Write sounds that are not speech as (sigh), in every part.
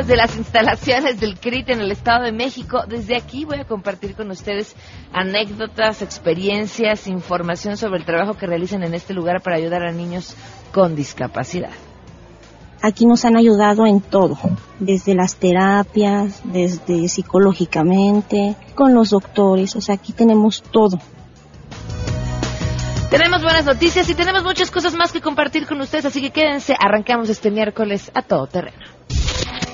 desde las instalaciones del CRIT en el Estado de México. Desde aquí voy a compartir con ustedes anécdotas, experiencias, información sobre el trabajo que realizan en este lugar para ayudar a niños con discapacidad. Aquí nos han ayudado en todo, desde las terapias, desde psicológicamente, con los doctores, o sea, aquí tenemos todo. Tenemos buenas noticias y tenemos muchas cosas más que compartir con ustedes, así que quédense, arrancamos este miércoles a todo terreno.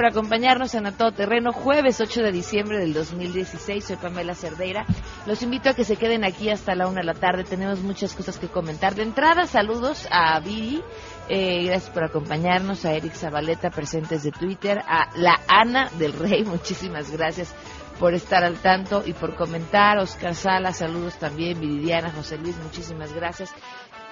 Por acompañarnos en A Todo Terreno, jueves 8 de diciembre del 2016. Soy Pamela Cerdeira. Los invito a que se queden aquí hasta la una de la tarde. Tenemos muchas cosas que comentar. De entrada, saludos a Viri. Eh, gracias por acompañarnos. A Eric Zabaleta, presentes de Twitter. A la Ana del Rey, (laughs) muchísimas gracias por estar al tanto y por comentar. Oscar Sala, saludos también. Viridiana, José Luis, muchísimas gracias.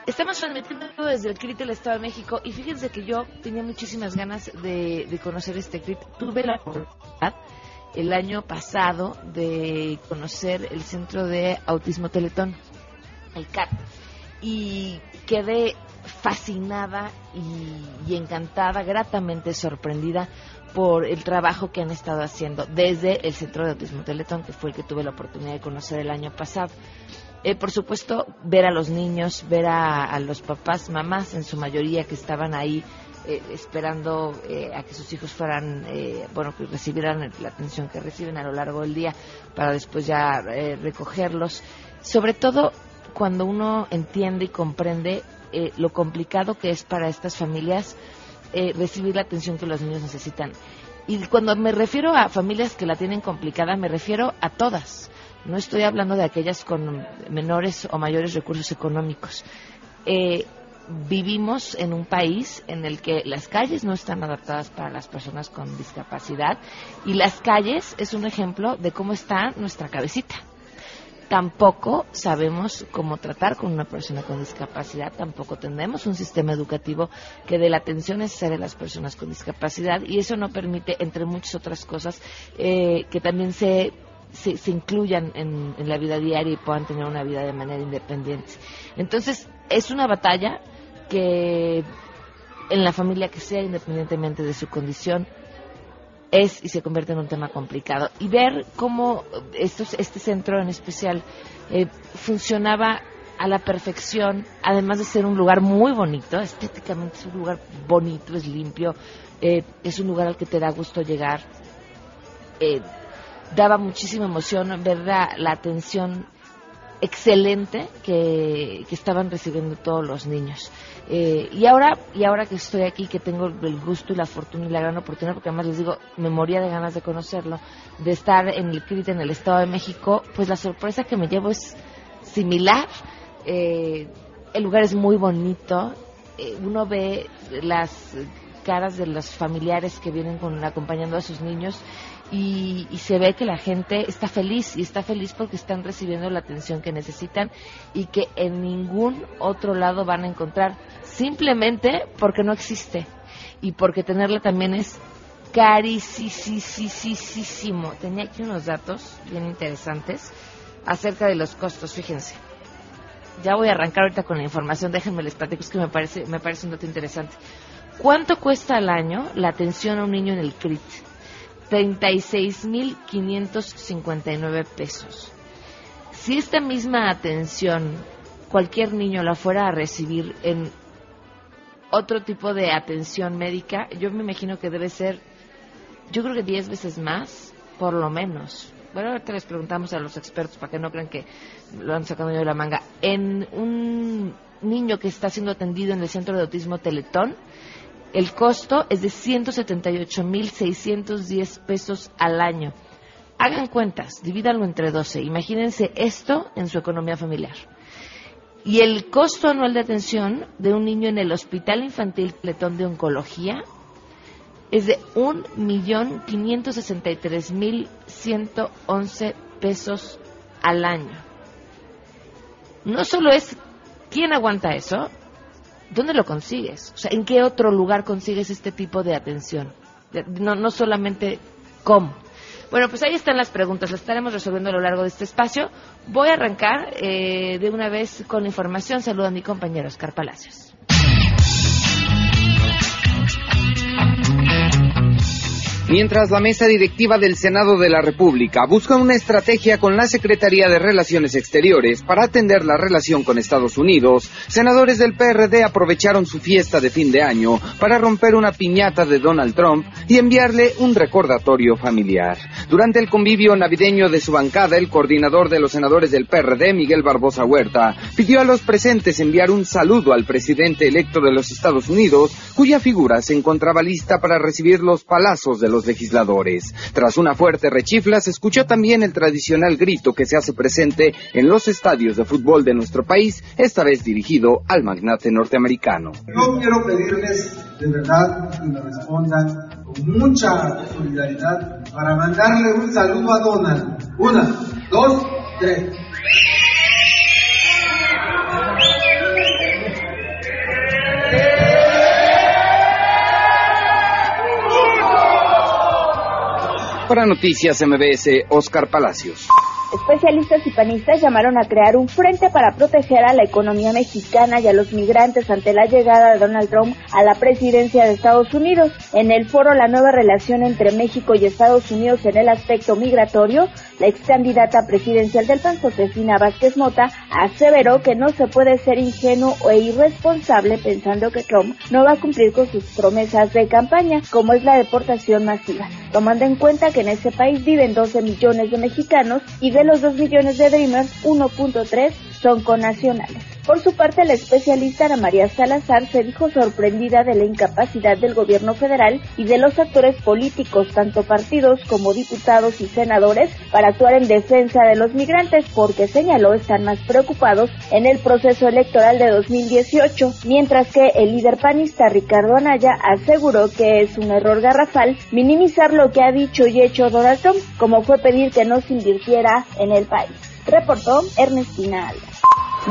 Estamos transmitiendo desde el CRIT del Estado de México y fíjense que yo tenía muchísimas ganas de, conocer este CRIT. Tuve la oportunidad el año pasado de conocer el Centro de Autismo Teletón, el CAT, y quedé fascinada y, y, encantada, gratamente sorprendida por el trabajo que han estado haciendo desde el Centro de Autismo Teletón, que fue el que tuve la oportunidad de conocer el año pasado. Eh, por supuesto, ver a los niños, ver a, los papás, mamás en su mayoría que estaban ahí eh, esperando eh, a que sus hijos fueran, bueno, que recibieran la atención que reciben a lo largo del día para después ya recogerlos. Sobre todo cuando uno entiende y comprende lo complicado que es para estas familias recibir la atención que los niños necesitan. Y cuando me refiero a familias que la tienen complicada, me refiero a todas no estoy hablando de aquellas con menores o mayores recursos económicos. Eh, vivimos en un país en el que las calles no están adaptadas para las personas con discapacidad y las calles es un ejemplo de cómo está nuestra cabecita. Tampoco sabemos cómo tratar con una persona con discapacidad, tampoco tenemos un sistema educativo que dé la atención necesaria a las personas con discapacidad y eso no permite, entre muchas otras cosas, eh, que también se se, incluyan en, la vida diaria y puedan tener una vida de manera independiente. Entonces, es una batalla que en la familia que sea, independientemente de su condición, es y se convierte en un tema complicado. Y ver cómo estos, este centro en especial eh, funcionaba a la perfección, además de ser un lugar muy bonito, estéticamente es un lugar bonito, es limpio, eh, es un lugar al que te da gusto llegar. Eh, daba muchísima emoción ver la, atención excelente que, estaban recibiendo todos los niños. Eh, y ahora y ahora que estoy aquí, que tengo el gusto y la fortuna y la gran oportunidad, porque además les digo, me moría de ganas de conocerlo, de estar en el CRIT en el Estado de México, pues la sorpresa que me llevo es similar. Eh, el lugar es muy bonito, eh, uno ve las caras de los familiares que vienen con, acompañando a sus niños y, se ve que la gente está feliz y está feliz porque están recibiendo la atención que necesitan y que en ningún otro lado van a encontrar simplemente porque no existe y porque tenerla también es carísimo. Tenía aquí unos datos bien interesantes acerca de los costos, fíjense. Ya voy a arrancar ahorita con la información, déjenme les platico, es que me parece, me parece un dato interesante. ¿Cuánto cuesta al año la atención a un niño en el CRIT? 36.559 pesos. Si esta misma atención cualquier niño la fuera a recibir en otro tipo de atención médica, yo me imagino que debe ser, yo creo que 10 veces más, por lo menos. bueno, ahorita les preguntamos a los expertos para que no crean que lo han sacado de la manga, en un niño que está siendo atendido en el centro de autismo Teletón, el costo es de 178.610 pesos al año. Hagan cuentas, divídanlo entre 12. Imagínense esto en su economía familiar. Y el costo anual de atención de un niño en el Hospital Infantil Teletón de Oncología es de 1.563.111 pesos al año. No solo es quién aguanta eso, ¿dónde lo consigues? O sea, ¿en qué otro lugar consigues este tipo de atención? No, no solamente cómo. Bueno, pues ahí están las preguntas, las estaremos resolviendo a lo largo de este espacio. Voy a arrancar eh, de una vez con la información. Saludo a mi compañero Oscar Palacios. Mientras la mesa directiva del Senado de la República busca una estrategia con la Secretaría de Relaciones Exteriores para atender la relación con Estados Unidos, senadores del PRD aprovecharon su fiesta de fin de año para romper una piñata de Donald Trump y enviarle un recordatorio familiar. Durante el convivio navideño de su bancada, el coordinador de los senadores del PRD, Miguel Barbosa Huerta, pidió a los presentes enviar un saludo al presidente electo de los Estados Unidos, cuya figura se encontraba lista para recibir los palazos de los legisladores. Tras una fuerte rechifla, se escuchó también el tradicional grito que se hace presente en los estadios de fútbol de nuestro país, esta vez dirigido al magnate norteamericano. Yo quiero pedirles de verdad que me respondan con mucha solidaridad para mandarle un saludo a Donald. Una, dos, tres. Para Noticias MBS, Oscar Palacios. Especialistas y panistas llamaron a crear un frente para proteger a la economía mexicana y a los migrantes ante la llegada de Donald Trump a la presidencia de Estados Unidos. En el foro La nueva relación entre México y Estados Unidos en el aspecto migratorio, la ex candidata presidencial del PAN, Josefina Vázquez Mota, aseveró que no se puede ser ingenuo e irresponsable pensando que Trump no va a cumplir con sus promesas de campaña, como es la deportación masiva, tomando en cuenta que en ese país viven 12 millones de mexicanos y de los 2 millones de Dreamers, 1.3 son connacionales. Por su parte, la especialista Ana María Salazar se dijo sorprendida de la incapacidad del gobierno federal y de los actores políticos, tanto partidos como diputados y senadores, para actuar en defensa de los migrantes, porque señaló están más preocupados en el proceso electoral de 2018, mientras que el líder panista Ricardo Anaya aseguró que es un error garrafal minimizar lo que ha dicho y hecho Donald Trump, como fue pedir que no se invirtiera en el país. Reportó Ernestina Alba.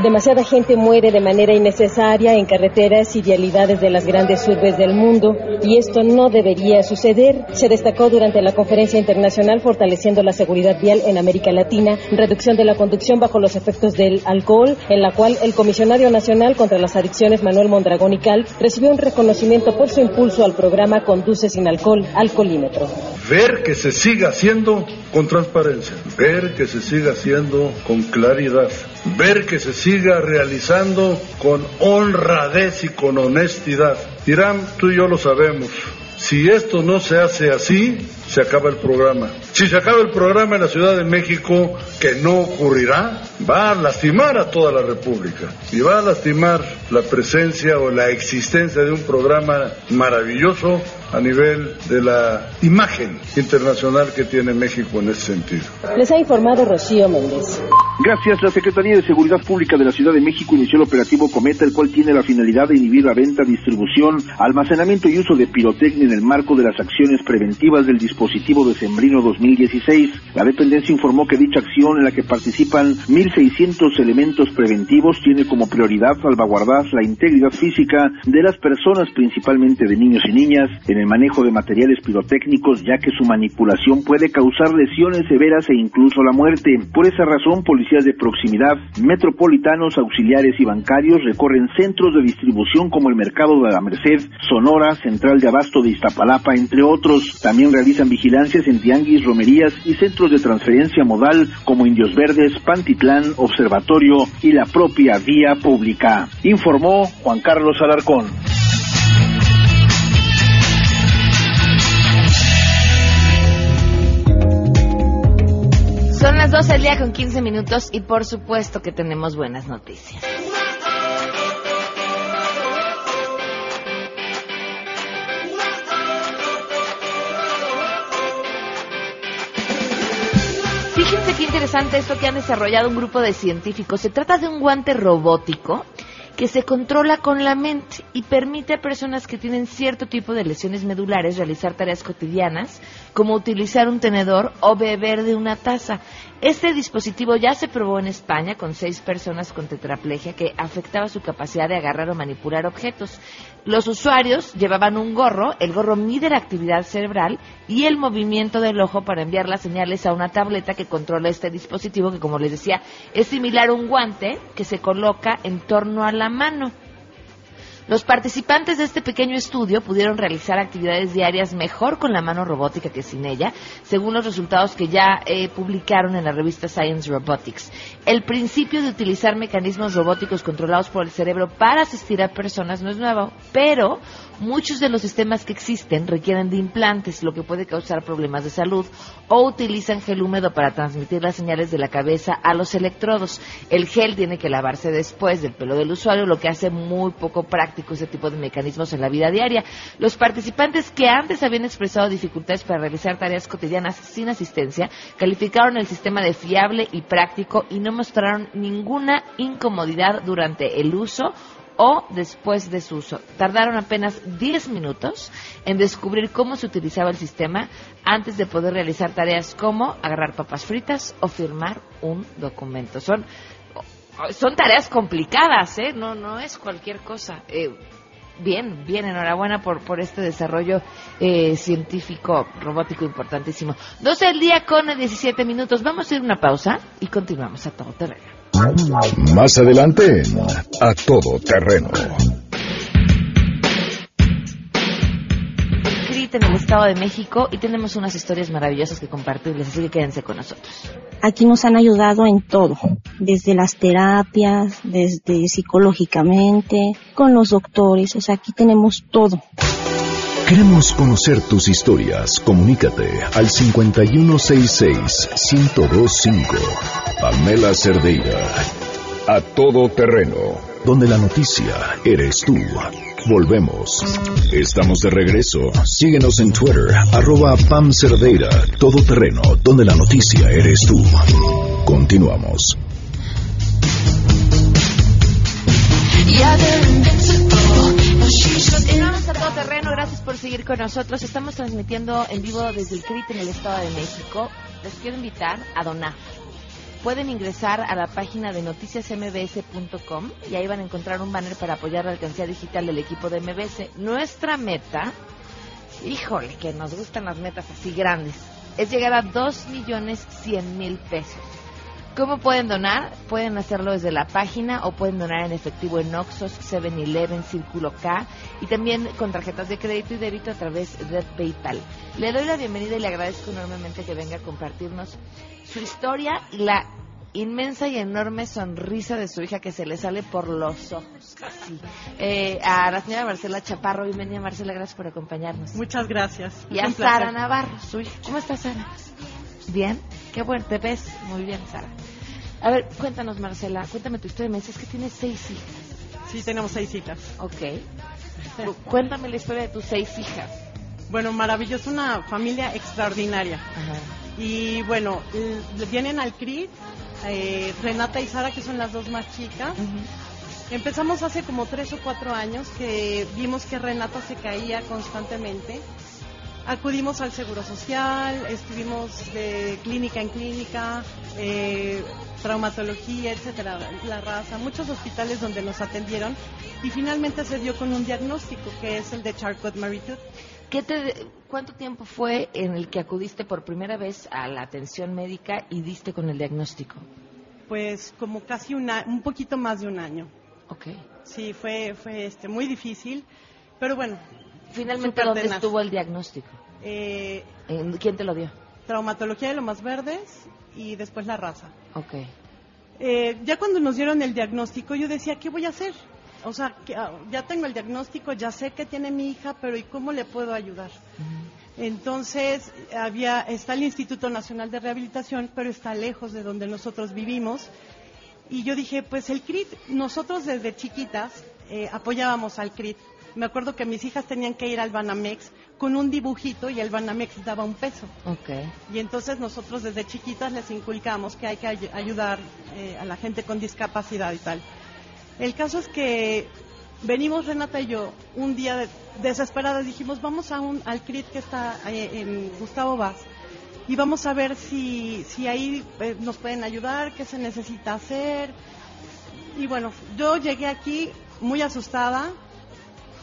Demasiada gente muere de manera innecesaria en carreteras y vialidades de las grandes urbes del mundo y esto no debería suceder. Se destacó durante la conferencia internacional Fortaleciendo la Seguridad Vial en América Latina, reducción de la conducción bajo los efectos del alcohol, en la cual el Comisionario Nacional contra las Adicciones Manuel Mondragón y Cal recibió un reconocimiento por su impulso al programa Conduce sin alcohol, Alcoholímetro. Ver que se siga haciendo con transparencia, ver que se siga haciendo con claridad, ver que se siga realizando con honradez y con honestidad. Dirán, tú y yo lo sabemos, si esto no se hace así, se acaba el programa. Si se acaba el programa en la Ciudad de México, que no ocurrirá, va a lastimar a toda la República y va a lastimar la presencia o la existencia de un programa maravilloso a nivel de la imagen internacional que tiene México en ese sentido. Les ha informado Rocío Méndez. Gracias. La Secretaría de Seguridad Pública de la Ciudad de México inició el operativo Cometa, el cual tiene la finalidad de inhibir la venta, distribución, almacenamiento y uso de pirotecnia en el marco de las acciones preventivas del dispositivo de Sembrino 2016. La dependencia informó que dicha acción, en la que participan 1.600 elementos preventivos, tiene como prioridad salvaguardar la integridad física de las personas, principalmente de niños y niñas, en el manejo de materiales pirotécnicos, ya que su manipulación puede causar lesiones severas e incluso la muerte. Por esa razón, policías de proximidad, metropolitanos, auxiliares y bancarios recorren centros de distribución como el Mercado de la Merced, Sonora, Central de Abasto de Iztapalapa, entre otros. También realizan vigilancias en tianguis, romerías y centros de transferencia modal como Indios Verdes, Pantitlán, Observatorio y la propia vía pública. Informó Juan Carlos Alarcón. Son las 12 del día con 15 minutos y por supuesto que tenemos buenas noticias. Fíjense qué interesante esto que han desarrollado un grupo de científicos. Se trata de un guante robótico que se controla con la mente y permite a personas que tienen cierto tipo de lesiones medulares realizar tareas cotidianas, como utilizar un tenedor o beber de una taza. Este dispositivo ya se probó en España con seis personas con tetraplegia que afectaba su capacidad de agarrar o manipular objetos. Los usuarios llevaban un gorro, el gorro mide la actividad cerebral y el movimiento del ojo para enviar las señales a una tableta que controla este dispositivo que, como les decía, es similar a un guante que se coloca en torno a la mano. Los participantes de este pequeño estudio pudieron realizar actividades diarias mejor con la mano robótica que sin ella, según los resultados que ya eh, publicaron en la revista Science Robotics. El principio de utilizar mecanismos robóticos controlados por el cerebro para asistir a personas no es nuevo, pero muchos de los sistemas que existen requieren de implantes, lo que puede causar problemas de salud, o utilizan gel húmedo para transmitir las señales de la cabeza a los electrodos. El gel tiene que lavarse después del pelo del usuario, lo que hace muy poco práctico ese tipo de mecanismos en la vida diaria. Los participantes que antes habían expresado dificultades para realizar tareas cotidianas sin asistencia, calificaron el sistema de fiable y práctico y no mostraron ninguna incomodidad durante el uso o después de su uso. Tardaron apenas 10 minutos en descubrir cómo se utilizaba el sistema antes de poder realizar tareas como agarrar papas fritas o firmar un documento. Son, son tareas complicadas, ¿eh? No, no es cualquier cosa. Eh, bien, bien, enhorabuena por, por este desarrollo eh, científico robótico importantísimo. 12 del día con 17 minutos. Vamos a ir una pausa y continuamos a todo terreno. Más adelante A Todo Terreno. En el Estado de México y tenemos unas historias maravillosas que compartirles, así que quédense con nosotros. Aquí nos han ayudado en todo, desde las terapias, desde psicológicamente, con los doctores, o sea, aquí tenemos todo. Queremos conocer tus historias. Comunícate al 5166-1025. Pamela Cerdeira. A todo terreno. Donde la noticia eres tú. Volvemos. Estamos de regreso. Síguenos en Twitter, arroba Pam Cerdeira. Todo terreno, donde la noticia eres tú. Continuamos. Continuamos a todo terreno, gracias por seguir con nosotros. Estamos transmitiendo en vivo desde el CRIT en el Estado de México. Les quiero invitar a donar. Pueden ingresar a la página de noticiasmbs.com y ahí van a encontrar un banner para apoyar la alcancía digital del equipo de MBS. Nuestra meta, híjole, que nos gustan las metas así grandes, es llegar a 2 millones 100 mil pesos. ¿Cómo pueden donar? Pueden hacerlo desde la página o pueden donar en efectivo en Oxos, 7-Eleven, Círculo K y también con tarjetas de crédito y débito a través de PayPal. Le doy la bienvenida y le agradezco enormemente que venga a compartirnos su historia y la inmensa y enorme sonrisa de su hija que se le sale por los ojos. Así. Eh, a la señora Marcela Chaparro, bienvenida Marcela, gracias por acompañarnos. Muchas gracias. Y a. Sara Navarro, su hija. ¿Cómo estás, Sara? Bien, qué bueno, te ves muy bien, Sara. A ver, cuéntanos, Marcela, cuéntame tu historia. Me dices que tienes seis hijas. Sí, tenemos seis hijas. Ok. Cu- Cuéntame la historia de tus seis hijas. Bueno, maravilloso, una familia extraordinaria. Y bueno, vienen al CRIT, eh, Renata y Sara, que son las dos más chicas. Empezamos hace como tres o cuatro años que vimos que Renata se caía constantemente. Acudimos al Seguro Social, estuvimos de clínica en clínica, eh, traumatología, etcétera, la raza, muchos hospitales donde nos atendieron y finalmente se dio con un diagnóstico que es el de Charcot-Marie-Tooth. ¿Qué te, ¿Cuánto tiempo fue en el que acudiste por primera vez a la atención médica y diste con el diagnóstico? Pues como casi una, un poquito más de un año. Ok. Sí, fue, fue este, muy difícil, pero bueno. Finalmente, ¿dónde tenaz. estuvo el diagnóstico? Eh, ¿En- ¿Quién te lo dio? traumatología de Lomas Verdes y después la raza. Ok. Eh, ya cuando nos dieron el diagnóstico, yo decía, ¿qué voy a hacer? O sea, que, ah, ya tengo el diagnóstico, ya sé que tiene mi hija, pero ¿y cómo le puedo ayudar? Entonces, había, está el Instituto Nacional de Rehabilitación, pero está lejos de donde nosotros vivimos. Y yo dije, pues el CRIT, nosotros desde chiquitas eh, apoyábamos al CRIT. Me acuerdo que mis hijas tenían que ir al Banamex con un dibujito y el Banamex daba un peso. Okay. Y entonces nosotros desde chiquitas les inculcamos que hay que ayudar eh, a la gente con discapacidad y tal. El caso es que venimos Renata y yo un día desesperadas dijimos vamos a un al CRIT que está eh, en Gustavo Vaz y vamos a ver si si ahí eh, nos pueden ayudar qué se necesita hacer y bueno yo llegué aquí muy asustada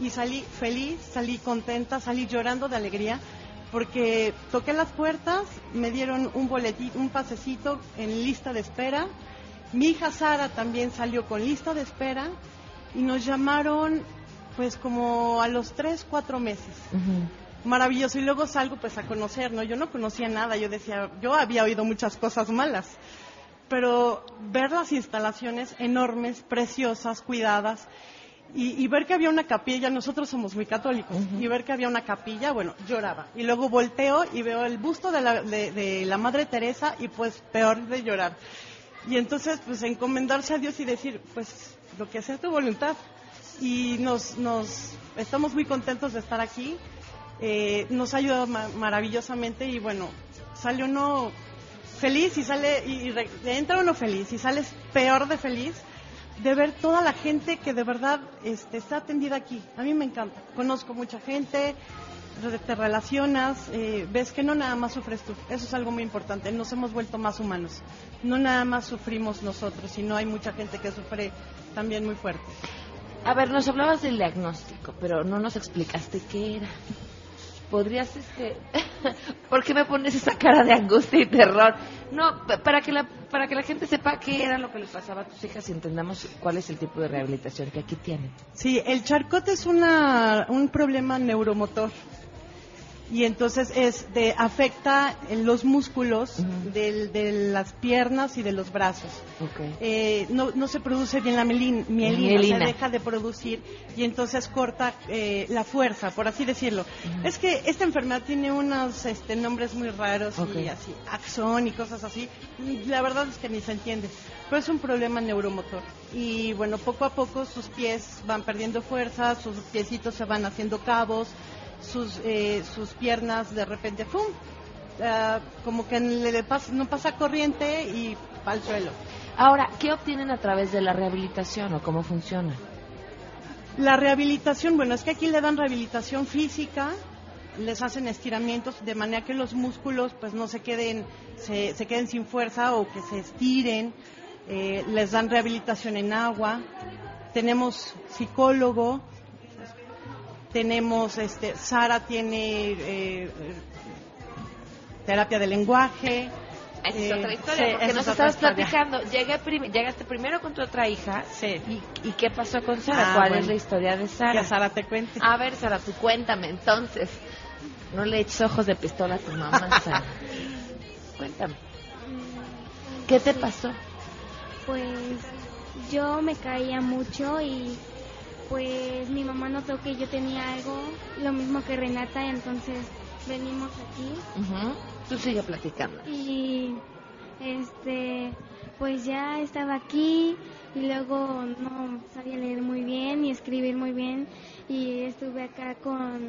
y salí feliz, salí contenta, salí llorando de alegría porque toqué las puertas, me dieron un boletito, un pasecito en lista de espera. Mi hija Sara también salió con lista de espera y nos llamaron pues como a los tres, cuatro meses. Maravilloso. Y luego salgo pues a conocer, ¿no? Yo no conocía nada, yo decía, yo había oído muchas cosas malas, pero ver las instalaciones enormes, preciosas, cuidadas, y, ver que había una capilla, nosotros somos muy católicos, y ver que había una capilla, bueno, lloraba. Y luego volteo y veo el busto de la, de, la Madre Teresa y pues peor de llorar. Y entonces, pues encomendarse a Dios y decir, pues lo que sea tu voluntad. Y nos, nos estamos muy contentos de estar aquí. Eh, nos ha ayudado maravillosamente y bueno, sale uno feliz y sale, y, y entra uno feliz y sales peor de feliz de ver toda la gente que de verdad este, está atendida aquí. A mí me encanta. Conozco mucha gente, te relacionas, eh, ves que no nada más sufres tú. Eso es algo muy importante. Nos hemos vuelto más humanos. No nada más sufrimos nosotros, sino hay mucha gente que sufre también muy fuerte. A ver, nos hablabas del diagnóstico, pero no nos explicaste qué era podrías, este, (laughs) ¿por qué me pones esa cara de angustia y terror? No, para que la, para que la gente sepa qué era lo que les pasaba a tus hijas y entendamos cuál es el tipo de rehabilitación que aquí tienen. Sí, el charcot es una, un problema neuromotor y entonces es de afecta los músculos de las piernas y de los brazos. Eh, no, no, se produce bien la mielina, se deja de producir y entonces corta eh, la fuerza, por así decirlo. Es que esta enfermedad tiene unos este, nombres muy raros y así, axón y cosas así. La verdad es que ni se entiende, pero es un problema neuromotor. Y bueno, poco a poco sus pies van perdiendo fuerza, sus piecitos se van haciendo cabos sus, eh, sus piernas de repente, ¡pum! Ah, como que le pasa, no pasa corriente y va al suelo. Ahora, ¿qué obtienen a través de la rehabilitación o cómo funciona? La rehabilitación, bueno, es que aquí le dan rehabilitación física, les hacen estiramientos de manera que los músculos pues no se queden, se, se queden sin fuerza o que se estiren, eh, les dan rehabilitación en agua, tenemos psicólogo, tenemos, este, Sara tiene eh, terapia de lenguaje. Esa es otra historia, porque nos estabas platicando. llegaste primero con tu otra hija. Sí. ¿Y, qué pasó con Sara? Ah, ¿Cuál es la historia de Sara? Que Sara te cuente. A ver, Sara, tú cuéntame entonces. No le eches ojos de pistola a tu mamá, (laughs) Sara. cuéntame. ¿Qué te pasó? Pues yo me caía mucho y pues mi mamá notó que yo tenía algo, lo mismo que Renata, entonces venimos aquí. Tú sigue platicando. Y este, pues ya estaba aquí y luego no sabía leer muy bien y escribir muy bien y estuve acá con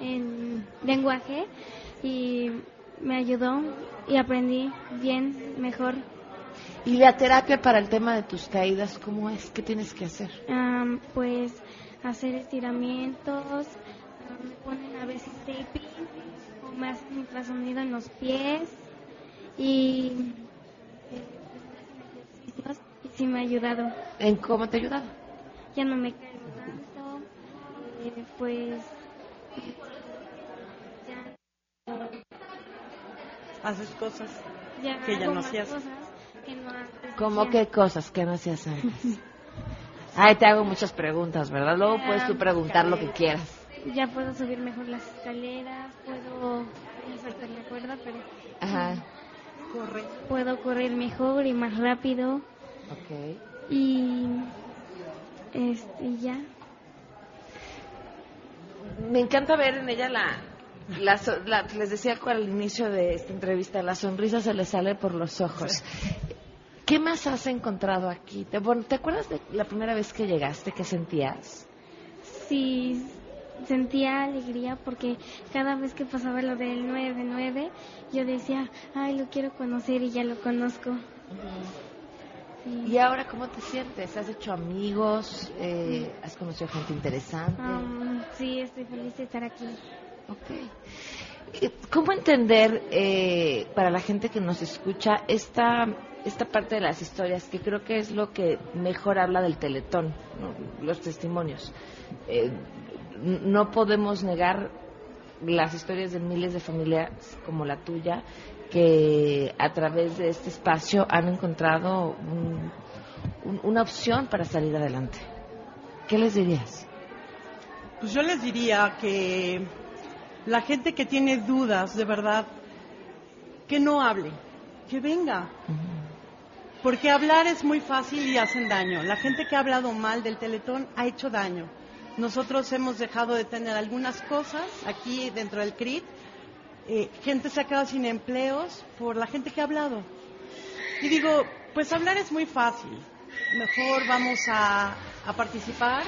en lenguaje y me ayudó y aprendí bien, mejor. ¿Y la terapia para el tema de tus caídas, cómo es? ¿Qué tienes que hacer? pues hacer estiramientos, me ponen a veces taping o me hacen ultrasonido en los pies y eh, ejercicios y sí me ha ayudado. ¿En cómo te ha ayudado? Ya no me caigo tanto, eh, pues ya haces cosas que ya no hacías. ¿Cómo qué cosas que no hacías antes? (laughs) Ay, te hago muchas preguntas, ¿verdad? Luego puedes tú preguntar lo que quieras. Ya puedo subir mejor las escaleras, puedo saltar la cuerda, pero... Ajá. Puedo correr mejor y más rápido. Ok. Y... Este, ya. Me encanta ver en ella la, les decía al inicio de esta entrevista, la sonrisa se le sale por los ojos. (laughs) ¿Qué más has encontrado aquí? ¿Te, ¿Te acuerdas de la primera vez que llegaste? ¿Qué sentías? Sí, sentía alegría porque cada vez que pasaba lo del 9-9, yo decía, ay, lo quiero conocer y ya lo conozco. ¿Y ahora cómo te sientes? ¿Has hecho amigos? Eh, ¿Has conocido gente interesante? sí, estoy feliz de estar aquí. Ok. Eh, ¿Cómo entender eh, para la gente que nos escucha esta, esta parte de las historias, que creo que es lo que mejor habla del teletón, los testimonios? no podemos negar las historias de miles de familias como la tuya que a través de este espacio han encontrado una opción para salir adelante. ¿Qué les dirías? Pues yo les diría que la gente que tiene dudas, de verdad, que no hable, que venga. Porque hablar es muy fácil y hacen daño. La gente que ha hablado mal del Teletón ha hecho daño. Nosotros hemos dejado de tener algunas cosas aquí dentro del CRIT. Eh, gente se ha quedado sin empleos por la gente que ha hablado. Y digo, pues hablar es muy fácil. Mejor vamos a, participar.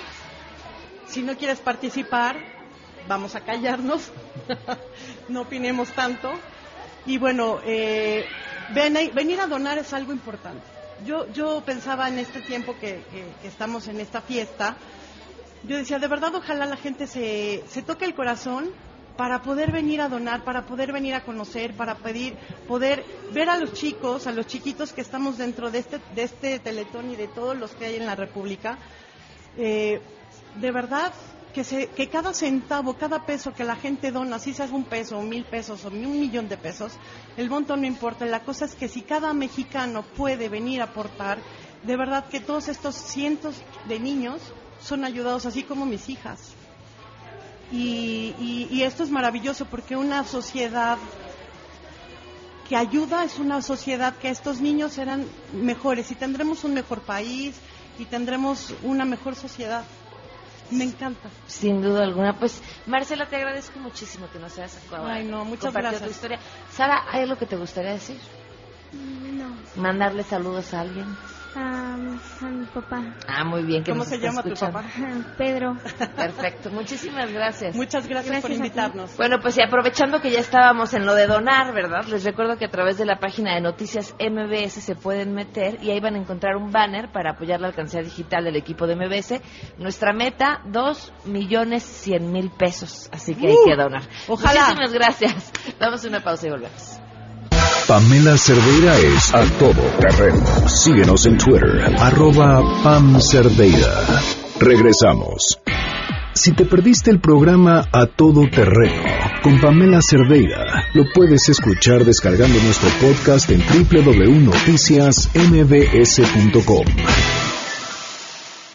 Si no quieres participar, vamos a callarnos. (laughs) no opinemos tanto. Y bueno, eh, venir a donar es algo importante. Yo, yo pensaba en este tiempo que estamos en esta fiesta, yo decía, de verdad, ojalá la gente se, se toque el corazón para poder venir a donar, para poder venir a conocer, para pedir, poder ver a los chicos, a los chiquitos que estamos dentro de este, de este teletón y de todos los que hay en la República. Eh, de verdad, que, se, que cada centavo, cada peso que la gente dona, si sea un peso, o mil pesos, o un millón de pesos, el monto no importa. La cosa es que si cada mexicano puede venir a aportar, de verdad que todos estos cientos de niños son ayudados, así como mis hijas. Y, esto es maravilloso porque una sociedad que ayuda es una sociedad que estos niños serán mejores y tendremos un mejor país y tendremos una mejor sociedad. Me encanta. Sin duda alguna. Pues, Marcela, te agradezco muchísimo que nos hayas. Ay, no, muchas gracias. Tu historia. Sara, ¿hay algo que te gustaría decir? No. ¿Mandarle saludos a alguien? A, mi papá. Ah, muy bien. ¿Cómo se llama tu papá? (laughs) Pedro. Perfecto. Muchísimas gracias. Muchas gracias, por invitarnos. Bueno, pues y aprovechando que ya estábamos en lo de donar, ¿verdad? Les recuerdo que a través de la página de noticias MBS se pueden meter y ahí van a encontrar un banner para apoyar la alcancía digital del equipo de MBS. Nuestra meta, dos millones cien mil pesos. Así que hay que donar. Ojalá. Muchísimas gracias. Damos una pausa y volvemos. Pamela Cerdeira es a todo terreno. Síguenos en Twitter, arroba Pam Cerdeira. Regresamos. Si te perdiste el programa A Todo Terreno con Pamela Cerdeira, lo puedes escuchar descargando nuestro podcast en www.noticiasmbs.com.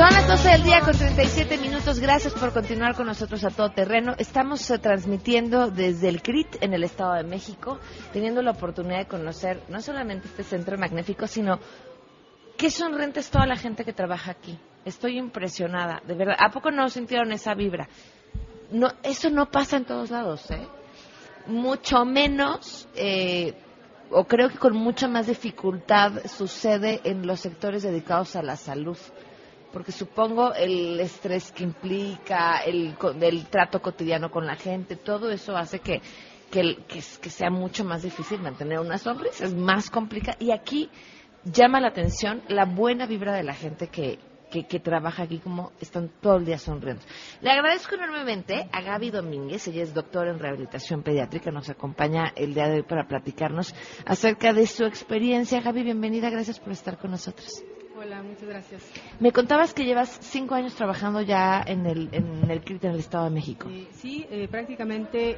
Son las 12 del día con 37 minutos. Gracias por continuar con nosotros a todo terreno. Estamos eh, transmitiendo desde el CRIT en el Estado de México, teniendo la oportunidad de conocer no solamente este centro magnífico, sino qué sonriente es toda la gente que trabaja aquí. Estoy impresionada, de verdad. ¿A poco no sintieron esa vibra? No, eso no pasa en todos lados, ¿eh? Mucho menos, eh, o creo que con mucha más dificultad sucede en los sectores dedicados a la salud porque supongo el estrés que implica, el, trato cotidiano con la gente, todo eso hace que, que, que, sea mucho más difícil mantener una sonrisa, es más complicado. Y aquí llama la atención la buena vibra de la gente que, que, trabaja aquí, como están todo el día sonriendo. Le agradezco enormemente a Gaby Domínguez, ella es doctora en rehabilitación pediátrica, nos acompaña el día de hoy para platicarnos acerca de su experiencia. Gaby, bienvenida, gracias por estar con nosotros. Hola, muchas gracias. Me contabas que llevas cinco años trabajando ya en el, en el CRIT en el Estado de México. Eh, sí, eh, prácticamente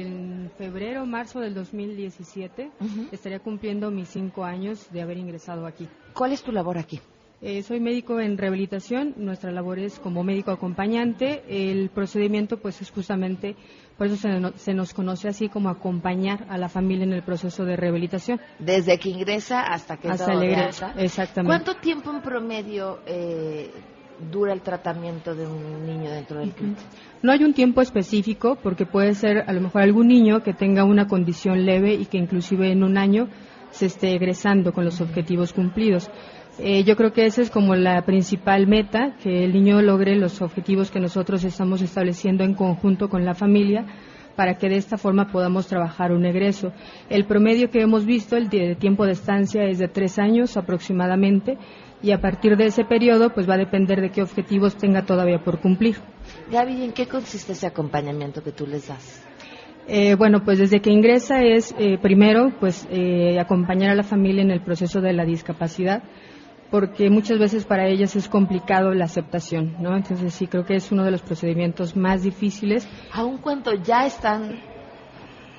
en febrero, marzo del 2017 estaría cumpliendo mis cinco años de haber ingresado aquí. ¿Cuál es tu labor aquí? Eh, soy médico en rehabilitación, nuestra labor es como médico acompañante. El procedimiento pues es justamente, por eso se, nos conoce así como acompañar a la familia en el proceso de rehabilitación. Desde que ingresa hasta que hasta ingresa, exactamente. ¿Cuánto tiempo en promedio eh, dura el tratamiento de un niño dentro del CRIT? No hay un tiempo específico porque puede ser a lo mejor algún niño que tenga una condición leve y que inclusive en un año se esté egresando con los objetivos cumplidos. Eh, yo creo que esa es como la principal meta, que el niño logre los objetivos que nosotros estamos estableciendo en conjunto con la familia para que de esta forma podamos trabajar un egreso. El promedio que hemos visto, el de tiempo de estancia es de tres años aproximadamente y a partir de ese periodo pues va a depender de qué objetivos tenga todavía por cumplir. Gaby, ¿en qué consiste ese acompañamiento que tú les das? Eh, bueno, pues desde que ingresa es eh, primero pues acompañar a la familia en el proceso de la discapacidad porque muchas veces para ellas es complicado la aceptación, ¿no? Entonces sí creo que es uno de los procedimientos más difíciles. Aun cuando ya están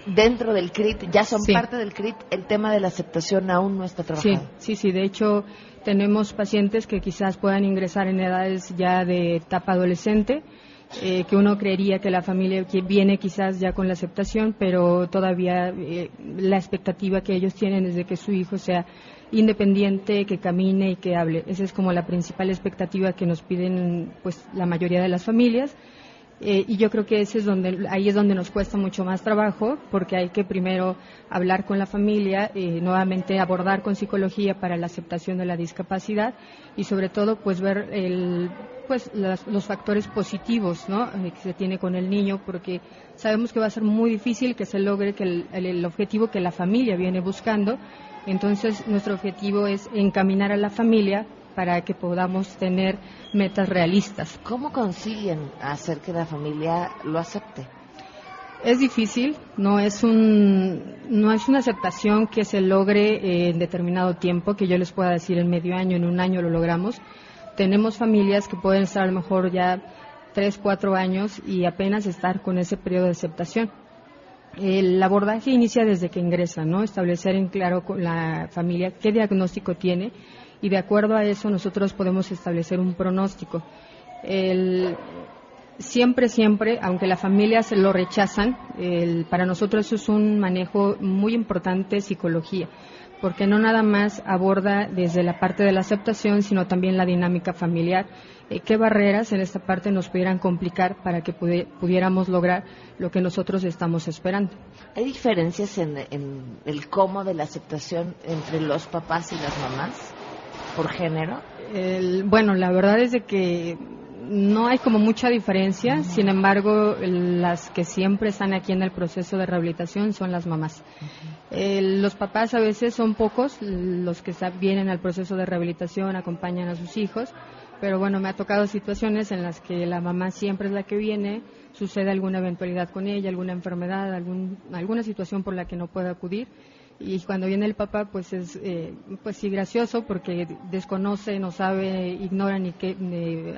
dentro del CRIT, ya son parte del CRIT, el tema de la aceptación aún no está trabajado. Sí, sí, sí. De hecho, tenemos pacientes que quizás puedan ingresar en edades ya de etapa adolescente, eh, que uno creería que la familia viene quizás ya con la aceptación, pero todavía eh, la expectativa que ellos tienen es de que su hijo sea independiente, que camine y que hable. Esa es como la principal expectativa que nos piden pues la mayoría de las familias. Eh, y yo creo que ese es donde, ahí es donde nos cuesta mucho más trabajo, porque hay que primero hablar con la familia, eh, nuevamente abordar con psicología para la aceptación de la discapacidad y sobre todo pues ver el, pues los factores positivos ¿no? Eh, que se tiene con el niño, porque sabemos que va a ser muy difícil que se logre que el objetivo que la familia viene buscando entonces, nuestro objetivo es encaminar a la familia para que podamos tener metas realistas. ¿Cómo consiguen hacer que la familia lo acepte? Es difícil, no es un no es una aceptación que se logre en determinado tiempo, que yo les pueda decir en medio año, en un año lo logramos. Tenemos familias que pueden estar a lo mejor ya tres, cuatro años y apenas estar con ese periodo de aceptación. El abordaje inicia desde que ingresa, ¿no? Establecer en claro con la familia qué diagnóstico tiene y de acuerdo a eso nosotros podemos establecer un pronóstico. siempre, siempre, aunque la familia se lo rechazan, para nosotros eso es un manejo muy importante psicología porque no nada más aborda desde la parte de la aceptación, sino también la dinámica familiar. Eh, ¿Qué barreras en esta parte nos pudieran complicar para que pudiéramos lograr lo que nosotros estamos esperando? ¿Hay diferencias en, el cómo de la aceptación entre los papás y las mamás por género? bueno, la verdad es de que no hay como mucha diferencia, sin embargo, las que siempre están aquí en el proceso de rehabilitación son las mamás. los papás a veces son pocos los que vienen al proceso de rehabilitación, acompañan a sus hijos, pero bueno, me ha tocado situaciones en las que la mamá siempre es la que viene, sucede alguna eventualidad con ella, alguna enfermedad, alguna situación por la que no puede acudir y cuando viene el papá pues es eh, pues sí gracioso porque desconoce no sabe ignora ni qué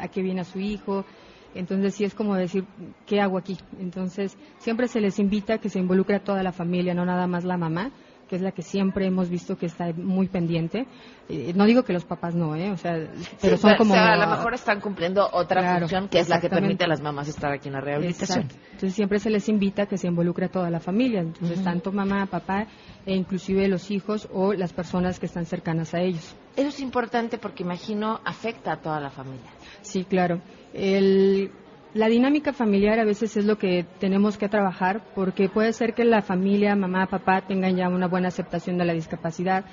a qué viene a su hijo. Entonces sí es como decir qué hago aquí entonces siempre se les invita a que se involucre a toda la familia no nada más la mamá que es la que siempre hemos visto que está muy pendiente. Eh, no digo que los papás no, ¿eh? O sea, pero son como... a lo mejor están cumpliendo otra función que es la que permite a las mamás estar aquí en la rehabilitación. Entonces siempre se les invita a que se involucre a toda la familia. Entonces, tanto mamá, papá e inclusive los hijos o las personas que están cercanas a ellos. Eso es importante porque imagino afecta a toda la familia. Sí, claro. El la dinámica familiar a veces es lo que tenemos que trabajar porque puede ser que la familia, mamá, papá tengan ya una buena aceptación de la discapacidad,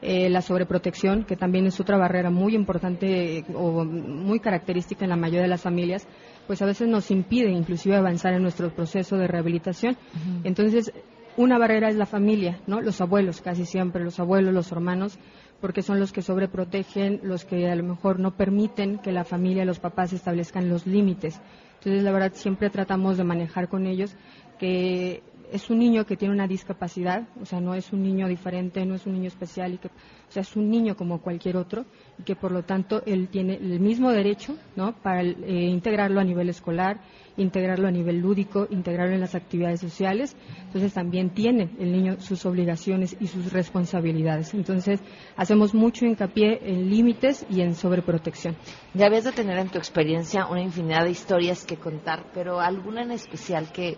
eh, la sobreprotección, que también es otra barrera muy importante eh, o muy característica en la mayoría de las familias, pues a veces nos impide inclusive avanzar en nuestro proceso de rehabilitación. Entonces, una barrera es la familia, ¿no? Los abuelos, casi siempre, los abuelos, los hermanos, porque son los que sobreprotegen, los que a lo mejor no permiten que la familia, los papás establezcan los límites. Entonces, la verdad, siempre tratamos de manejar con ellos que es un niño que tiene una discapacidad, o sea, no es un niño diferente, no es un niño especial, y que, o sea, es un niño como cualquier otro y que por lo tanto él tiene el mismo derecho, ¿no? Para eh, integrarlo a nivel escolar, integrarlo a nivel lúdico, integrarlo en las actividades sociales. Entonces también tiene el niño sus obligaciones y sus responsabilidades. Entonces hacemos mucho hincapié en límites y en sobreprotección. Ya habías de tener en tu experiencia una infinidad de historias que contar, pero alguna en especial que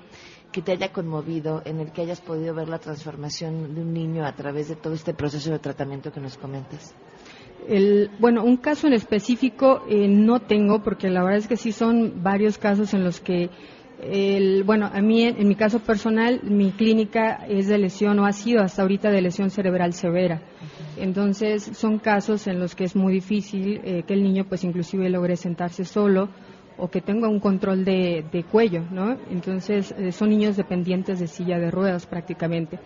que te haya conmovido, en el que hayas podido ver la transformación de un niño a través de todo este proceso de tratamiento que nos comentas? El, bueno, un caso en específico eh, no tengo, porque la verdad es que sí son varios casos en los que, el, bueno, a mí en, mi caso personal, mi clínica es de lesión o ha sido hasta ahorita de lesión cerebral severa. Entonces, son casos en los que es muy difícil eh, que el niño, pues, inclusive logre sentarse solo o que tenga un control de, cuello, ¿no? Entonces, eh, son niños dependientes de silla de ruedas prácticamente.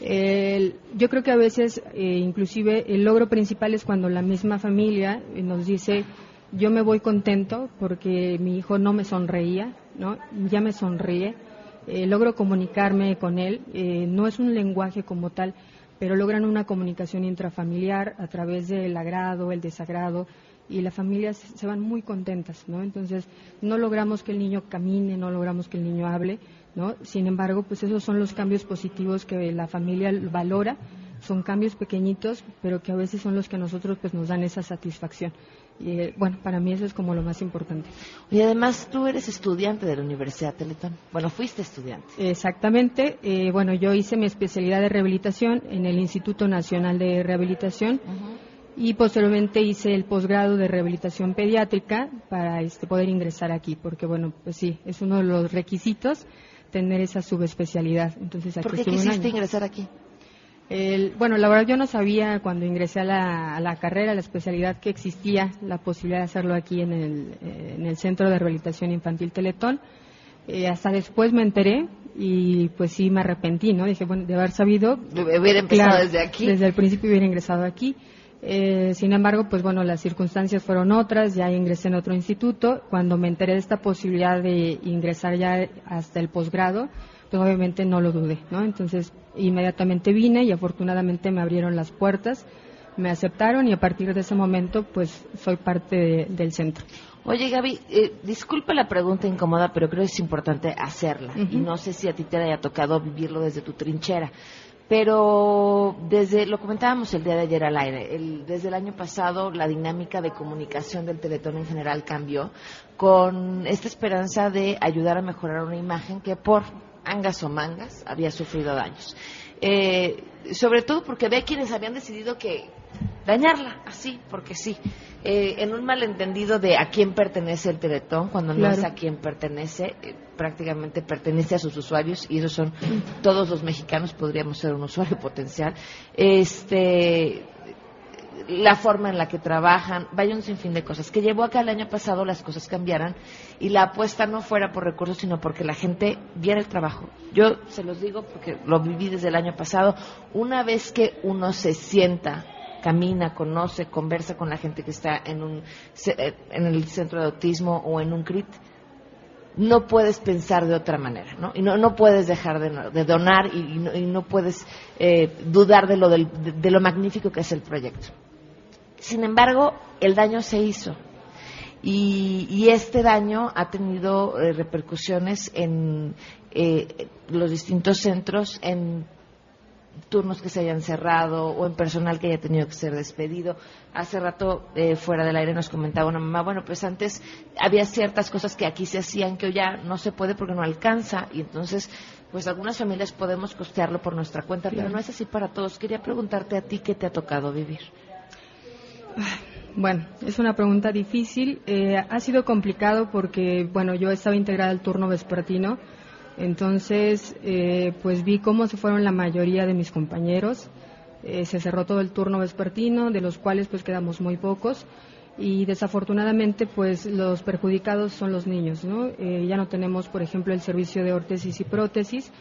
yo creo que a veces, eh, inclusive, el logro principal es cuando la misma familia eh, nos dice, yo me voy contento porque mi hijo no me sonreía, ¿no? Ya me sonríe, logro comunicarme con él, no es un lenguaje como tal, pero logran una comunicación intrafamiliar a través del agrado, el desagrado, y las familias se van muy contentas, ¿no? Entonces, no logramos que el niño camine, no logramos que el niño hable, ¿no? Sin embargo, pues esos son los cambios positivos que la familia valora, son cambios pequeñitos, pero que a veces son los que a nosotros pues nos dan esa satisfacción. Y eh, bueno, para mí eso es como lo más importante. Y además tú eres estudiante de la Universidad Teletón. Bueno, fuiste estudiante. Exactamente. Eh, bueno, yo hice mi especialidad de rehabilitación en el Instituto Nacional de Rehabilitación y posteriormente hice el posgrado de rehabilitación pediátrica para este, poder ingresar aquí, porque bueno, pues sí, es uno de los requisitos tener esa subespecialidad. Entonces, aquí ¿Por qué quisiste ingresar aquí? bueno, la verdad yo no sabía cuando ingresé a la, a la, carrera, la especialidad, que existía la posibilidad de hacerlo aquí en el, eh, en el Centro de Rehabilitación Infantil Teletón. Eh, hasta después me enteré y pues sí me arrepentí, ¿no? Dije, bueno, de haber sabido... Hubiera empezado desde aquí. Desde el principio hubiera ingresado aquí. Eh, sin embargo, pues bueno, las circunstancias fueron otras, ya ingresé en otro instituto. Cuando me enteré de esta posibilidad de ingresar ya hasta el posgrado, pues obviamente no lo dudé, ¿no? Entonces, inmediatamente vine y afortunadamente me abrieron las puertas, me aceptaron y a partir de ese momento, pues soy parte del centro. Oye, Gaby, eh, disculpa la pregunta incómoda, pero creo que es importante hacerla. Y no sé si a ti te haya tocado vivirlo desde tu trinchera pero desde lo comentábamos el día de ayer al aire, desde el año pasado la dinámica de comunicación del Teletón en general cambió con esta esperanza de ayudar a mejorar una imagen que por angas o mangas había sufrido daños. Eh, sobre todo porque había quienes habían decidido que dañarla, así, porque sí. Eh, en un malentendido de a quién pertenece el Teletón, cuando no es a quién pertenece, eh, prácticamente pertenece a sus usuarios y esos son todos los mexicanos, podríamos ser un usuario (laughs) potencial. Este, la forma en la que trabajan, vaya un sinfín de cosas, que llevó a que el año pasado las cosas cambiaran y la apuesta no fuera por recursos, sino porque la gente viera el trabajo. Yo se los digo porque lo viví desde el año pasado, una vez que uno se sienta camina, conoce, conversa con la gente que está en, un, eh, en el centro de autismo o en un CRIT, no puedes pensar de otra manera, ¿no? Y no, no puedes dejar de, donar y, no, puedes eh, dudar de lo, de, lo magnífico que es el proyecto. Sin embargo, el daño se hizo. Y, este daño ha tenido eh, repercusiones en los distintos centros, en turnos que se hayan cerrado o en personal que haya tenido que ser despedido. Hace rato, eh, fuera del aire, nos comentaba una mamá, bueno, pues antes había ciertas cosas que aquí se hacían que hoy ya no se puede porque no alcanza y entonces, pues algunas familias podemos costearlo por nuestra cuenta, pero no es así para todos. Quería preguntarte a ti qué te ha tocado vivir. Bueno, es una pregunta difícil. Eh, ha sido complicado porque, bueno, yo estaba integrada al turno vespertino entonces, eh, pues vi cómo se fueron la mayoría de mis compañeros. Eh, se cerró todo el turno vespertino, de los cuales pues quedamos muy pocos. Y desafortunadamente, pues los perjudicados son los niños, ¿no? Eh, ya no tenemos, por ejemplo, el servicio de órtesis y prótesis,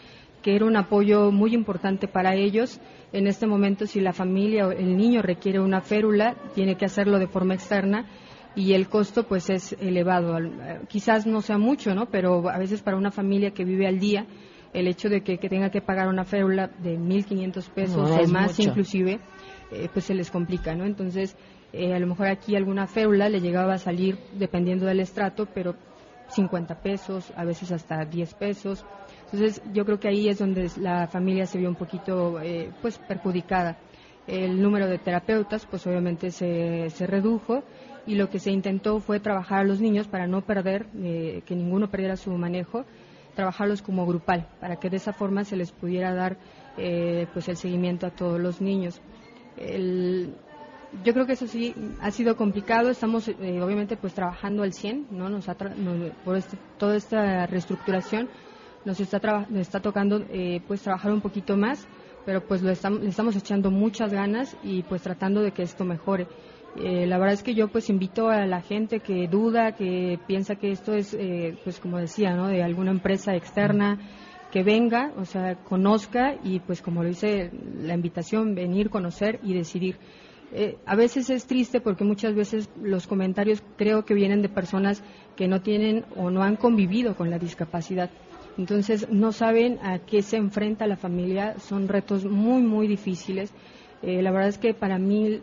que era un apoyo muy importante para ellos. En este momento, si la familia o el niño requiere una férula, tiene que hacerlo de forma externa y el costo pues es elevado. Quizás no sea mucho, ¿no? Pero a veces para una familia que vive al día el hecho de que, tenga que pagar una férula de 1.500 pesos o más inclusive, eh, pues se les complica, ¿no? Entonces, eh, a lo mejor aquí alguna férula le llegaba a salir dependiendo del estrato, pero 50 pesos, a veces hasta 10 pesos. Entonces, yo creo que ahí es donde la familia se vio un poquito, eh, pues, perjudicada. El número de terapeutas, pues, obviamente se, se redujo y lo que se intentó fue trabajar a los niños para no perder, que ninguno perdiera su manejo trabajarlos como grupal, para que de esa forma se les pudiera dar eh, pues el seguimiento a todos los niños. yo creo que eso sí ha sido complicado, estamos eh, obviamente pues trabajando al 100, ¿no? Nos por este, toda esta reestructuración nos está, está tocando eh, pues trabajar un poquito más, pero pues lo estamos, le estamos echando muchas ganas y pues tratando de que esto mejore. Eh, la verdad es que yo pues invito a la gente que duda, que piensa que esto es, eh, pues como decía, ¿no? De alguna empresa externa, que venga, o sea, conozca y pues como lo dice la invitación, venir, conocer y decidir. Eh, a veces es triste porque muchas veces los comentarios creo que vienen de personas que no tienen o no han convivido con la discapacidad. Entonces no saben a qué se enfrenta la familia, son retos muy, muy difíciles. la verdad es que para mí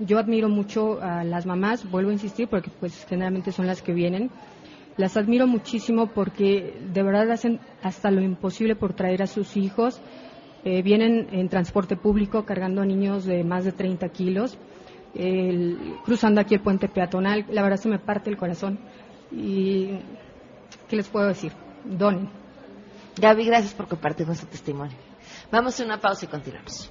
yo admiro mucho a las mamás, vuelvo a insistir, porque pues generalmente son las que vienen. Las admiro muchísimo porque de verdad hacen hasta lo imposible por traer a sus hijos. Eh, vienen en transporte público cargando a niños de más de 30 kilos, cruzando aquí el puente peatonal. La verdad se me parte el corazón. ¿Y qué les puedo decir? Donen. Gaby, gracias por compartir nuestro testimonio. Vamos a una pausa y continuamos.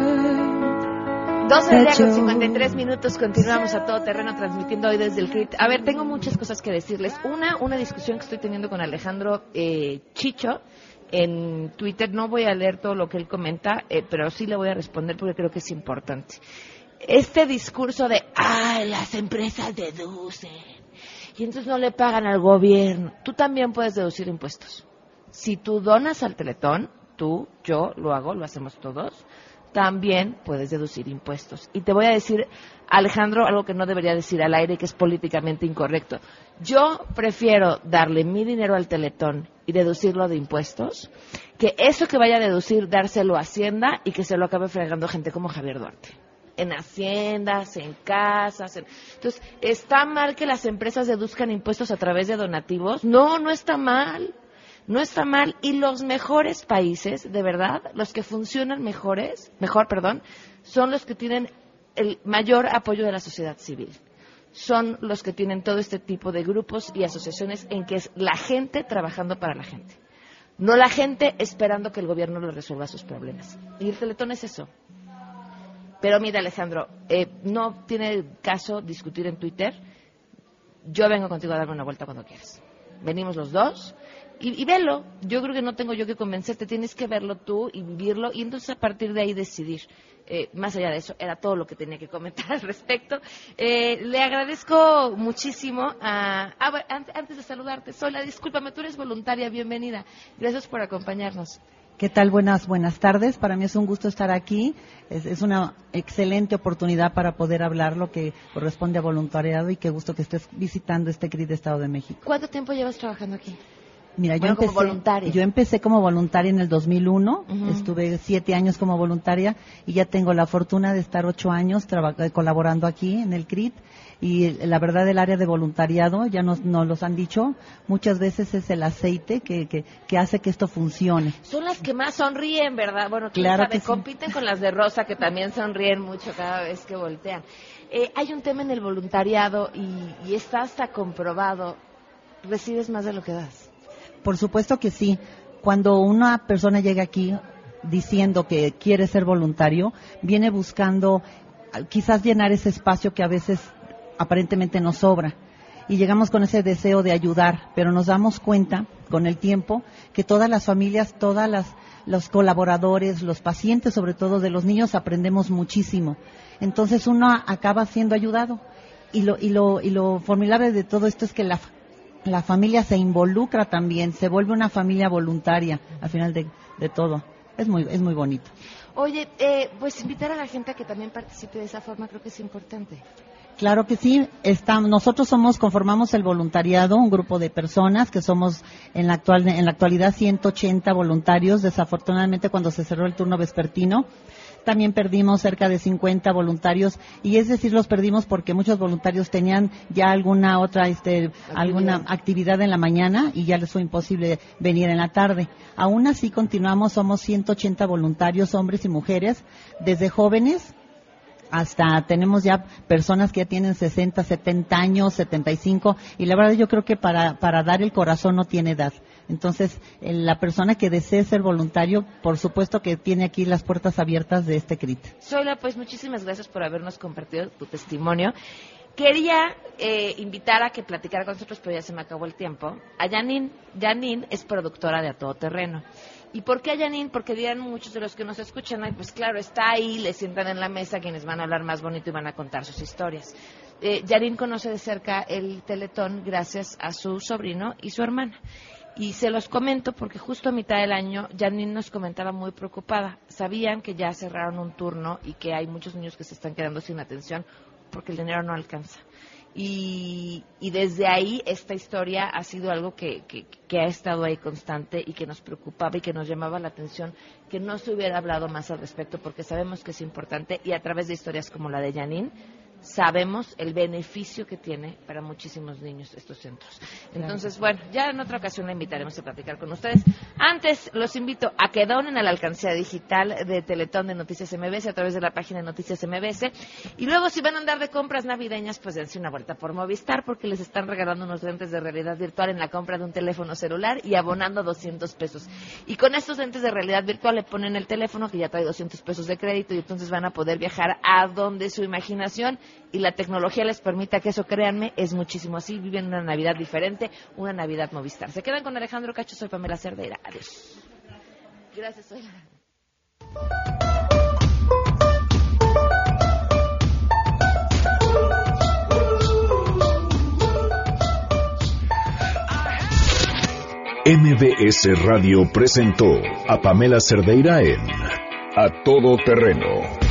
12 del día con 53 minutos, continuamos a todo terreno transmitiendo hoy desde el CRIT. A ver, tengo muchas cosas que decirles. Una, una discusión que estoy teniendo con Alejandro eh, Chicho en Twitter. No voy a leer todo lo que él comenta, eh, pero sí le voy a responder porque creo que es importante. Este discurso de, ay, las empresas deducen y entonces no le pagan al gobierno. Tú también puedes deducir impuestos. Si tú donas al Teletón, tú, yo, lo hago, lo hacemos todos también puedes deducir impuestos. Y te voy a decir, Alejandro, algo que no debería decir al aire y que es políticamente incorrecto. Yo prefiero darle mi dinero al teletón y deducirlo de impuestos que eso que vaya a deducir, dárselo a Hacienda y que se lo acabe fregando gente como Javier Duarte. En haciendas, en casas. Entonces, ¿está mal que las empresas deduzcan impuestos a través de donativos? No, no está mal no está mal y los mejores países, de verdad, los que funcionan mejores, mejor, perdón, son los que tienen el mayor apoyo de la sociedad civil. Son los que tienen todo este tipo de grupos y asociaciones en que es la gente trabajando para la gente. No la gente esperando que el gobierno le resuelva sus problemas. Y el Teletón es eso. Pero mira, Alejandro, eh, no tiene caso discutir en Twitter. Yo vengo contigo a darme una vuelta cuando quieras. Venimos los dos y, velo. Yo creo que no tengo yo que convencerte, tienes que verlo tú y vivirlo y entonces a partir de ahí decidir. Eh, más allá de eso, era todo lo que tenía que comentar (laughs) al respecto. Eh, le agradezco muchísimo a... Ah, antes de saludarte, Sola, discúlpame, tú eres voluntaria, bienvenida. Gracias por acompañarnos. ¿Qué tal? Buenas, buenas tardes. Para mí es un gusto estar aquí. Es, es, una excelente oportunidad para poder hablar lo que corresponde a voluntariado y qué gusto que estés visitando este CRI de Estado de México. ¿Cuánto tiempo llevas trabajando aquí? Mira, yo, empecé, como yo empecé como voluntaria en el 2001, estuve siete años como voluntaria y ya tengo la fortuna de estar ocho años colaborando aquí en el CRIT y la verdad el área de voluntariado, ya nos, nos los han dicho, muchas veces es el aceite que, que, hace que esto funcione. Son las que más sonríen, ¿verdad? Bueno, claro que compiten con las de Rosa que también sonríen mucho cada vez que voltean. Eh, hay un tema en el voluntariado y, y está hasta comprobado, recibes más de lo que das. Por supuesto que sí. Cuando una persona llega aquí diciendo que quiere ser voluntario, viene buscando quizás llenar ese espacio que a veces aparentemente nos sobra. y llegamos con ese deseo de ayudar, pero nos damos cuenta con el tiempo que todas las familias, todas las los colaboradores, los pacientes, sobre todo de los niños, aprendemos muchísimo. Entonces uno acaba siendo ayudado. Y lo, y lo, y lo formidable de todo esto es que la, la familia se involucra también, se vuelve una familia voluntaria al final de, de todo. Es muy, es muy bonito. Oye, eh, pues invitar a la gente a que también participe de esa forma creo que es importante. Claro que sí. Estamos, nosotros somos, conformamos el voluntariado, un grupo de personas que somos en la, actual, en la actualidad 180 voluntarios. Desafortunadamente, cuando se cerró el turno vespertino, también perdimos cerca de 50 voluntarios y es decir, los perdimos porque muchos voluntarios tenían ya alguna otra, este, actividad. alguna actividad en la mañana y ya les fue imposible venir en la tarde. Aún así continuamos, somos 180 voluntarios, hombres y mujeres, desde jóvenes hasta tenemos ya personas que ya tienen 60, 70 años, 75, y la verdad yo creo que para, para dar el corazón no tiene edad. Entonces, la persona que desee ser voluntario, por supuesto que tiene aquí las puertas abiertas de este CRIT. Soyla, pues muchísimas gracias por habernos compartido tu testimonio. Quería eh, invitar a que platicara con nosotros, pero ya se me acabó el tiempo. A Janine. Janine es productora de A Todo Terreno. ¿Y por qué a Janine? Porque dirán muchos de los que nos escuchan, pues claro, está ahí, le sientan en la mesa quienes van a hablar más bonito y van a contar sus historias. Eh, Janine conoce de cerca el Teletón gracias a su sobrino y su hermana. Y se los comento porque justo a mitad del año Janine nos comentaba muy preocupada. Sabían que ya cerraron un turno y que hay muchos niños que se están quedando sin atención porque el dinero no alcanza. Y, desde ahí esta historia ha sido algo que, que, ha estado ahí constante y que nos preocupaba y que nos llamaba la atención que no se hubiera hablado más al respecto porque sabemos que es importante y a través de historias como la de Janine sabemos el beneficio que tiene para muchísimos niños estos centros. Entonces, bueno, ya en otra ocasión la invitaremos a platicar con ustedes. Antes, los invito a que donen a la alcancía digital de Teletón de Noticias MBS a través de la página de Noticias MBS. Y luego, si van a andar de compras navideñas, pues dense una vuelta por Movistar porque les están regalando unos lentes de realidad virtual en la compra de un teléfono celular y abonando 200 pesos. Y con estos lentes de realidad virtual le ponen el teléfono que ya trae 200 pesos de crédito y entonces van a poder viajar a donde su imaginación y la tecnología les permita que eso, créanme, es muchísimo así. Viven una Navidad diferente, una Navidad Movistar. Se quedan con Alejandro Cacho, soy Pamela Cerdeira. Adiós. Gracias, soy MBS Radio presentó a Pamela Cerdeira en A Todo Terreno